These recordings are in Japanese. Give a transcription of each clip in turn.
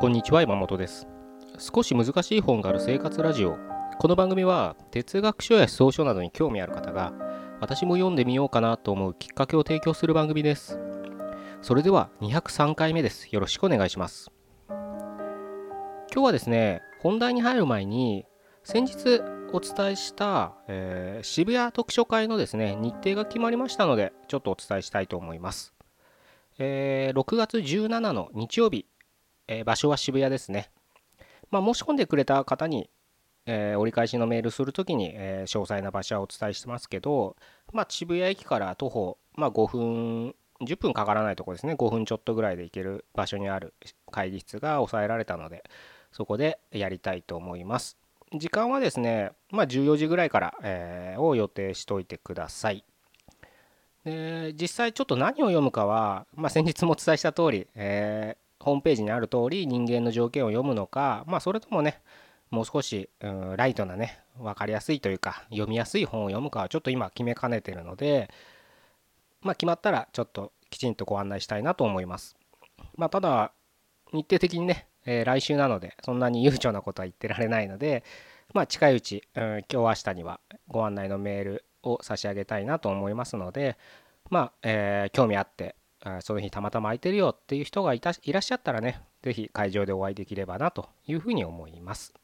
こんにちは山本です。少し難しい本がある生活ラジオ。この番組は哲学書や思想書などに興味ある方が私も読んでみようかなと思うきっかけを提供する番組です。それでは203回目です。よろしくお願いします。今日はですね本題に入る前に先日お伝えした、えー、渋谷読書会のですね日程が決まりましたのでちょっとお伝えしたいと思います、えー、6月17の日曜日、えー、場所は渋谷ですね、まあ、申し込んでくれた方に、えー折り返しのメールするときに、え詳細な場所はお伝えしてますけど、まあ、渋谷駅から徒歩、まあ、5分10分かからないとこですね。5分ちょっとぐらいで行ける場所にある会議室が抑えられたのでそこでやりたいと思います。時間はですね、まあ、14時ぐらいから、えー、を予定しておいてください。で実際ちょっと何を読むかは、まあ、先日もお伝えした通り、えー、ホームページにある通り人間の条件を読むのか、まあ、それともねもう少し、うん、ライトなね分かりやすいというか読みやすい本を読むかはちょっと今決めかねてるので、まあ、決まったらちょっときちんとご案内したいなと思います。まあ、ただ日程的にねえー、来週なのでそんなに 悠長なことは言ってられないので、まあ、近いうち、うん、今日明日にはご案内のメールを差し上げたいなと思いますので、まあえー、興味あってその日たまたま空いてるよっていう人がいたいらっしゃったらね是非会場でお会いできればなというふうに思います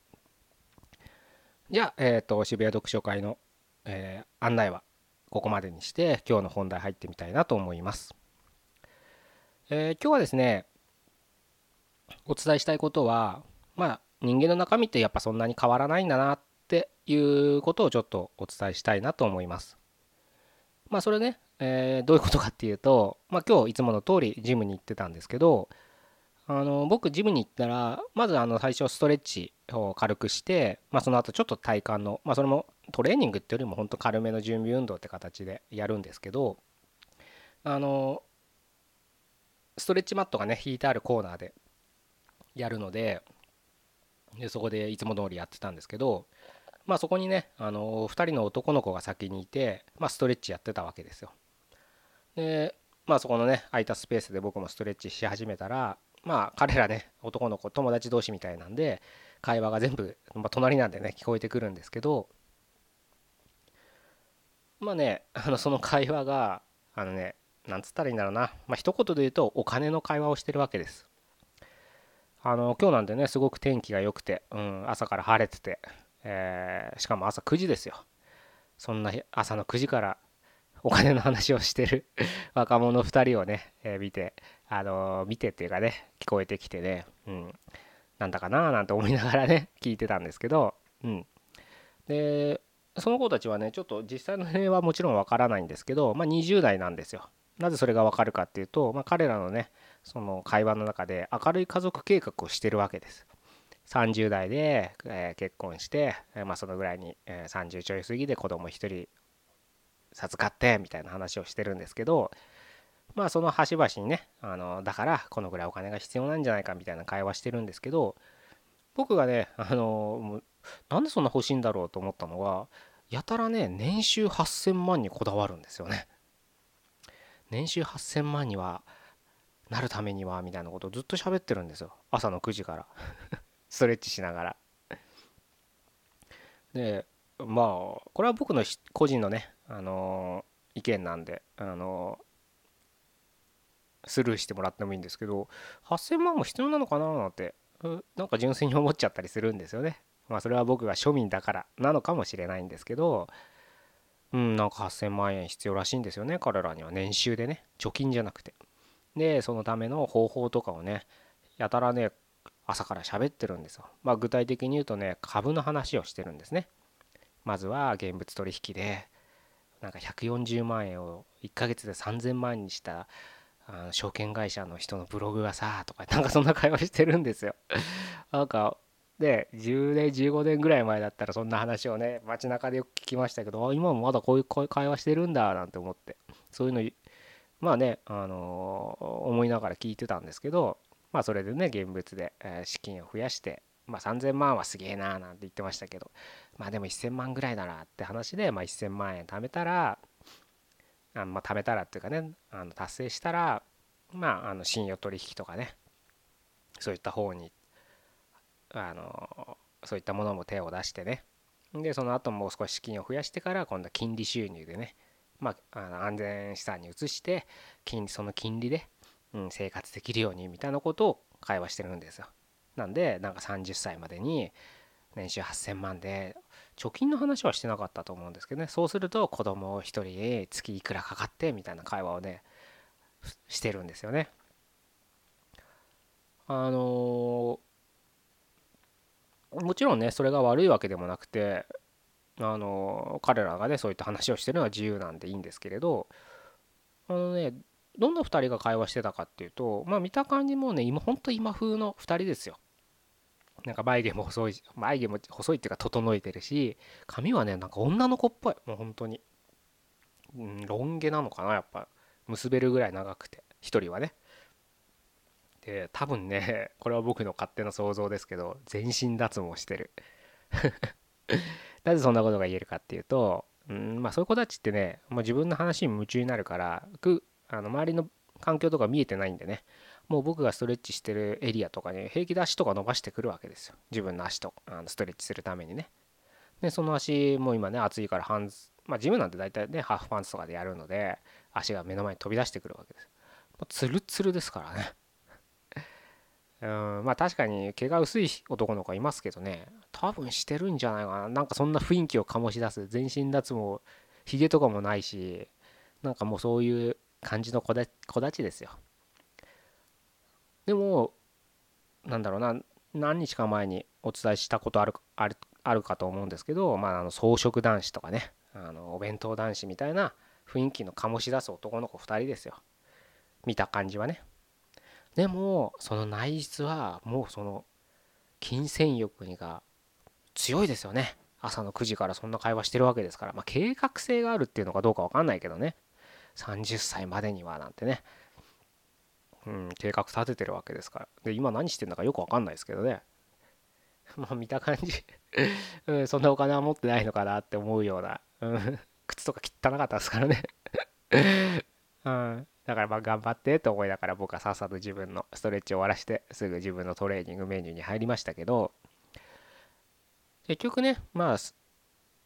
じゃあ、えーと、渋谷読書会の、えー、案内はここまでにして今日の本題入ってみたいなと思います、えー、今日はですねお伝えしたいことはまあ人間の中身ってやっぱそんなに変わらないんだなっていうことをちょっとお伝えしたいなと思います。まあそれね、えー、どういうことかっていうと、まあ、今日いつもの通りジムに行ってたんですけどあの僕ジムに行ったらまずあの最初ストレッチを軽くして、まあ、その後ちょっと体幹の、まあ、それもトレーニングっていうよりも本当軽めの準備運動って形でやるんですけどあのストレッチマットがね引いてあるコーナーでやるのででそこでいつも通りやってたんですけどまあそこにねあの2人の男の子が先にいて、まあ、ストレッチやってたわけですよ。でまあそこのね空いたスペースで僕もストレッチし始めたらまあ彼らね男の子友達同士みたいなんで会話が全部、まあ、隣なんでね聞こえてくるんですけどまあねあのその会話があのねなんつったらいいんだろうな。まあ一言で言うとお金の会話をしてるわけです。あの今日なんてねすごく天気が良くて、うん、朝から晴れてて、えー、しかも朝9時ですよ。そんな朝の9時からお金の話をしてる 若者2人をね、えー、見てあのー、見てっていうかね聞こえてきてね、うん、なんだかななんて思いながらね 聞いてたんですけど、うん、でその子たちはねちょっと実際の年齢はもちろんわからないんですけど、まあ、20代なんですよ。なぜそれがわかるかっていうと、まあ、彼らのねその会話の中で明るい家族計画をしてるわけです。30代で、えー、結婚して、えー、まあ、そのぐらいに、えー、30ちょい過ぎで子供1人授かってみたいな話をしてるんですけどまあその端々にねあのだからこのぐらいお金が必要なんじゃないかみたいな会話してるんですけど僕がねあのなんでそんな欲しいんだろうと思ったのはやたらね年収8000万にこだわるんですよね。年収8000万にはなるためにはみたいなことをずっと喋ってるんですよ朝の9時からストレッチしながらでまあこれは僕の個人のね、あの、意見なんで、あの、スルーしてもらってもいいんですけど8000万も必要なのかななんてなんか純粋に思っちゃったりするんですよね。まあそれは僕が庶民だからなのかもしれないんですけどうんなんか8000万円必要らしいんですよね彼らには。年収でね。貯金じゃなくて。でそのための方法とかをねやたらね朝から喋ってるんですよ。まあ具体的に言うとね株の話をしてるんですね。まずは現物取引で。なんか140万円を1ヶ月で3000万円にしたあの証券会社の人のブログがさとかなんかそんな会話してるんですよ。なんかで10年15年ぐらい前だったらそんな話をね街中でよく聞きましたけど今もまだこういう会話してるんだなんて思ってそういうのまあね、あのー、思いながら聞いてたんですけど、まあそれでね、現物で、資金を増やして、まあ3000万はすげえなーなんて言ってましたけど、まあでも1000万ぐらいならって話で、まあ1000万円貯めたら、あまあ貯めたらっていうかね、あの達成したら、まああの信用取引とかね、そういった方にあのそういったものも手を出してねでその後もう少し資金を増やしてから今度は金利収入でねまあ、あの安全資産に移して金その金利で、うん、生活できるようにみたいなことを会話してるんですよ。なんでなんか30歳までに年収8,000万で貯金の話はしてなかったと思うんですけどねそうすると子供1人月いくらかかってみたいな会話をねしてるんですよね。あのもちろんねそれが悪いわけでもなくてあの彼らがねそういった話をしてるのは自由なんでいいんですけれどあのねどんな2人が会話してたかっていうとまあ見た感じもね今ほんと今風の2人ですよなんか眉毛も細い眉毛も細いっていうか整えてるし髪はねなんか女の子っぽい。もう本当に。うんロン毛なのかなやっぱ。結べるぐらい長くて。1人はね。で多分ね これは僕の勝手な想像ですけど全身脱毛してる。なぜそんなことが言えるかっていうと、うんまあ、そういう子たちってね、もう自分の話に夢中になるからあの周りの環境とか見えてないんでね。もう僕がストレッチしてるエリアとかに平気で足とか伸ばしてくるわけですよ。自分の足とあのストレッチするためにね。でその足も今ね暑いからハンズまあジムなんて大体ねハーフパンツとかでやるので足が目の前に飛び出してくるわけです。ツルツルですからね。うんまあ確かに毛が薄い男の子いますけどね。多分してるんじゃないかな。なんかそんな雰囲気を醸し出す。全身脱毛ひげとかもないしなんかもうそういう感じの子だ子たちですよ。でもなんだろうな何日か前にお伝えしたことあるあるあるかと思うんですけど、まあ、あの草食男子とかねあのお弁当男子みたいな雰囲気の醸し出す男の子2人ですよ。見た感じはね。でもその内実はもうその金銭欲にが強いですよね。朝の9時からそんな会話してるわけですから。まあ計画性があるっていうのかどうか分かんないけどね。30歳までにはなんてね。うん計画立ててるわけですから。で今何してんだかよく分かんないですけどね。まあ見た感じ。うん、そんなお金は持ってないのかなって思うような、うん、靴とか汚かったですからね。うん。だからまあ頑張ってと思いながら僕はさっさと自分のストレッチを終わらしてすぐ自分のトレーニングメニューに入りましたけど。結局ね、まあ、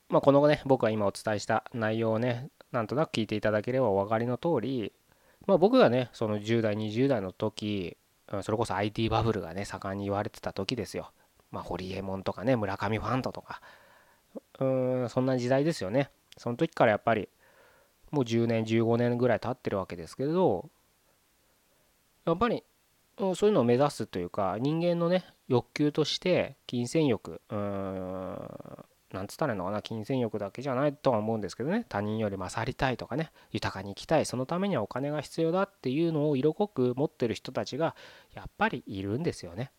まあこのね僕が今お伝えした内容をねなんとなく聞いていただければお分かりの通りまあ僕がねその10代20代の時それこそ IT バブルがね盛んに言われてた時ですよ。まあホリエモンとかね村上ファントとか。うーんそんな時代ですよね。その時からやっぱりもう10年15年ぐらい経ってるわけですけれどやっぱりそういうのを目指すというか人間のね欲求として金銭欲うーんなんつったらいいのかな金銭欲だけじゃないとは思うんですけどね。他人より勝りたいとかね豊かに生きたいそのためにはお金が必要だっていうのを色濃く持ってる人たちがやっぱりいるんですよね。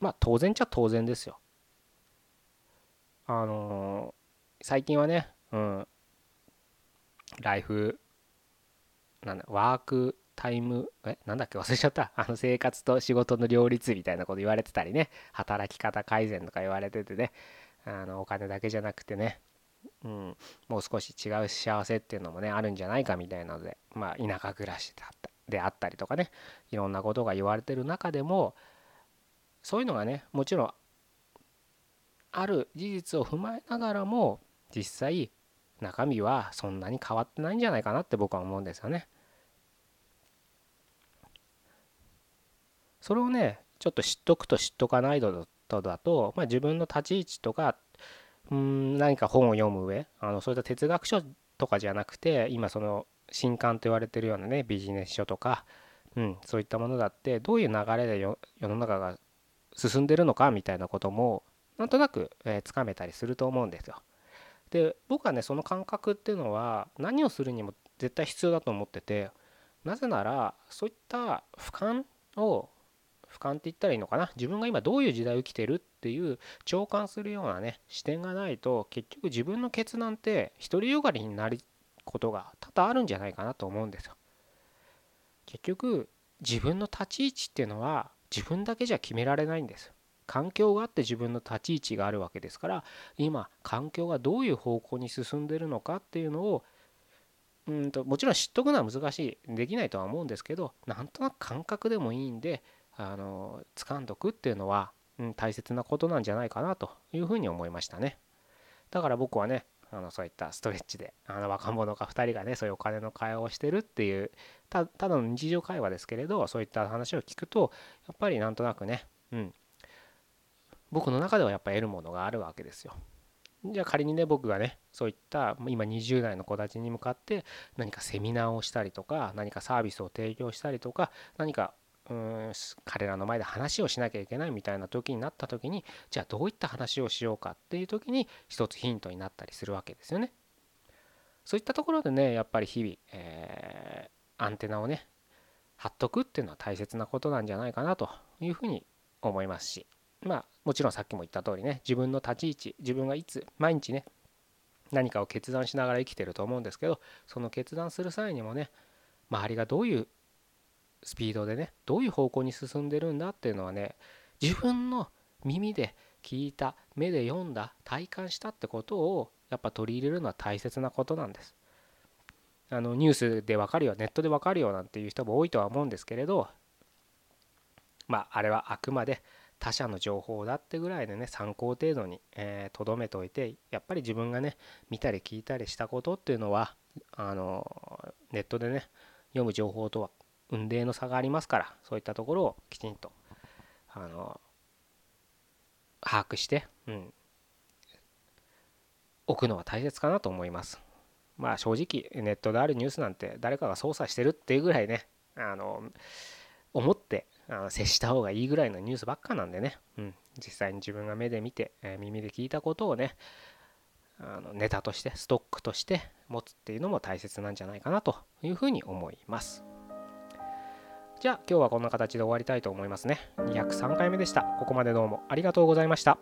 まあ当然っちゃ当然ですよ。あのー、最近はね、うん、ライフなんだワークタイムえなんだっけ？忘れちゃった。あの生活と仕事の両立みたいなこと言われてたりね。働き方改善とか言われててね。あのお金だけじゃなくてね。うん、もう少し違う幸せっていうのもねあるんじゃないかみたいなので。まあ田舎暮らしであったりとかね。いろんなことが言われてる中でもそういうのがねもちろんある事実を踏まえながらも実際中身はそんなに変わってないんじゃないかなって僕は思うんですよね。それをねちょっと知っとくと知っとかないとだと、まあ、自分の立ち位置とかうん何か本を読む上あのそういった哲学書とかじゃなくて今その新刊と言われてるようなねビジネス書とか、うん、そういったものだってどういう流れで世の中が進んでるのかみたいなこともなんとなくつか、えー、めたりすると思うんですよ。で僕はねその感覚っていうのは何をするにも絶対必要だと思っててなぜならそういった俯瞰を俯瞰って言ったらいいのかな？自分が今どういう時代を生きてるっていう共感するようなね視点がないと結局自分の決断って独りよがりになることが多々あるんじゃないかなと思うんですよ。結局自分の立ち位置っていうのは自分だけじゃ決められないんです。環境があって自分の立ち位置があるわけですから今環境がどういう方向に進んでるのかっていうのをうんともちろん知っとくのは難しいできないとは思うんですけどなんとなく感覚でもいいんであの掴んどくっていうのは、うん、大切なことなんじゃないかなというふうに思いましたね。だから僕はねあのそういったストレッチであの若者が2人がねそういうお金の会話をしてるっていうただの日常会話ですけれどそういった話を聞くとやっぱりなんとなくねうん僕の中ではやっぱ得るものがあるわけですよ。じゃあ仮にね僕がねそういった今20代の子たちに向かって何かセミナーをしたりとか何かサービスを提供したりとか何かうん彼らの前で話をしなきゃいけないみたいな時になった時にじゃあどういった話をしようかっていう時に一つヒントになったりするわけですよね。そういったところでねやっぱり日々、えー、アンテナをね張っとくっていうのは大切なことなんじゃないかなというふうに思いますしまあもちろんさっきも言った通りね自分の立ち位置自分がいつ毎日ね何かを決断しながら生きてると思うんですけどその決断する際にもね周りがどういうスピードでねどういう方向に進んでるんだっていうのはね自分の耳で聞いた目で読んだ体感したってことをやっぱ取り入れるのは大切なことなんです。あのニュースで分かるよネットで分かるよなんていう人も多いとは思うんですけれどまああれはあくまで他者の情報だってぐらいでね参考程度にとど、めておいてやっぱり自分がね見たり聞いたりしたことっていうのはあのネットでね読む情報とは運命の差がありますからそういったところをきちんとあの把握して、うん、置くのは大切かなと思います。まあ正直ネットであるニュースなんて誰かが操作してるっていうぐらいねあの思ってあの接した方がいいぐらいのニュースばっかなんでね、うん、実際に自分が目で見て、え、耳で聞いたことをねあのネタとしてストックとして持つっていうのも大切なんじゃないかなというふうに思います。じゃあ今日はこんな形で終わりたいと思いますね。203回目でした。ここまでどうもありがとうございました。